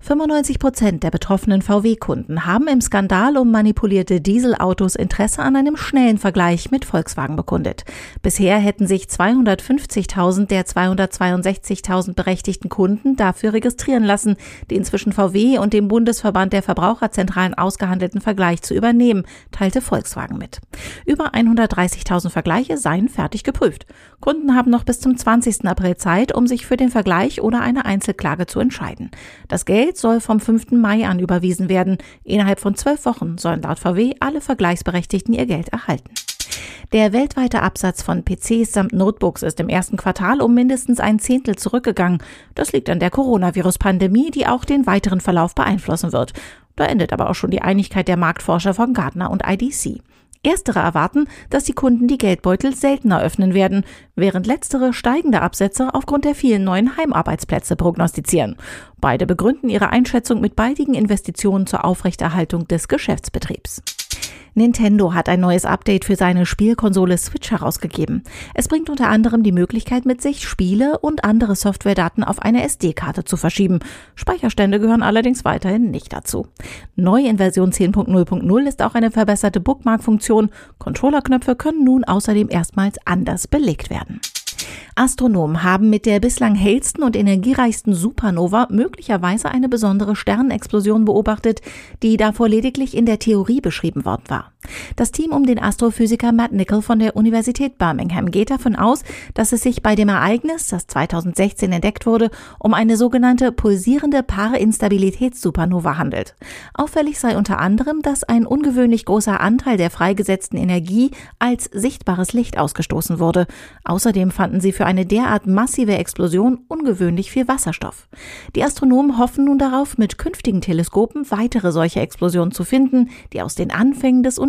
95 Prozent der betroffenen VW-Kunden haben im Skandal um manipulierte Dieselautos Interesse an einem schnellen Vergleich mit Volkswagen bekundet. Bisher hätten sich 250.000 der 262.000 berechtigten Kunden dafür registrieren lassen, den zwischen VW und dem Bundesverband der Verbraucherzentralen ausgehandelten Vergleich zu übernehmen, teilte Volkswagen mit. Über 130.000 Vergleiche seien fertig geprüft. Kunden haben noch bis zum 20. April Zeit, um sich für den Vergleich oder eine Einzelklage zu entscheiden. Das Geld soll vom 5. Mai an überwiesen werden. Innerhalb von zwölf Wochen sollen laut VW alle Vergleichsberechtigten ihr Geld erhalten. Der weltweite Absatz von PCs samt Notebooks ist im ersten Quartal um mindestens ein Zehntel zurückgegangen. Das liegt an der Coronavirus-Pandemie, die auch den weiteren Verlauf beeinflussen wird. Da endet aber auch schon die Einigkeit der Marktforscher von Gartner und IDC. Erstere erwarten, dass die Kunden die Geldbeutel seltener öffnen werden, während letztere steigende Absätze aufgrund der vielen neuen Heimarbeitsplätze prognostizieren. Beide begründen ihre Einschätzung mit baldigen Investitionen zur Aufrechterhaltung des Geschäftsbetriebs. Nintendo hat ein neues Update für seine Spielkonsole Switch herausgegeben. Es bringt unter anderem die Möglichkeit mit sich, Spiele und andere Softwaredaten auf eine SD-Karte zu verschieben. Speicherstände gehören allerdings weiterhin nicht dazu. Neu in Version 10.0.0 ist auch eine verbesserte Bookmark-Funktion. Controllerknöpfe können nun außerdem erstmals anders belegt werden. Astronomen haben mit der bislang hellsten und energiereichsten Supernova möglicherweise eine besondere Sternexplosion beobachtet, die davor lediglich in der Theorie beschrieben worden war. Das Team um den Astrophysiker Matt Nickel von der Universität Birmingham geht davon aus, dass es sich bei dem Ereignis, das 2016 entdeckt wurde, um eine sogenannte pulsierende Paarinstabilitätssupernova handelt. Auffällig sei unter anderem, dass ein ungewöhnlich großer Anteil der freigesetzten Energie als sichtbares Licht ausgestoßen wurde. Außerdem fanden sie für eine derart massive Explosion ungewöhnlich viel Wasserstoff. Die Astronomen hoffen nun darauf, mit künftigen Teleskopen weitere solche Explosionen zu finden, die aus den Anfängen des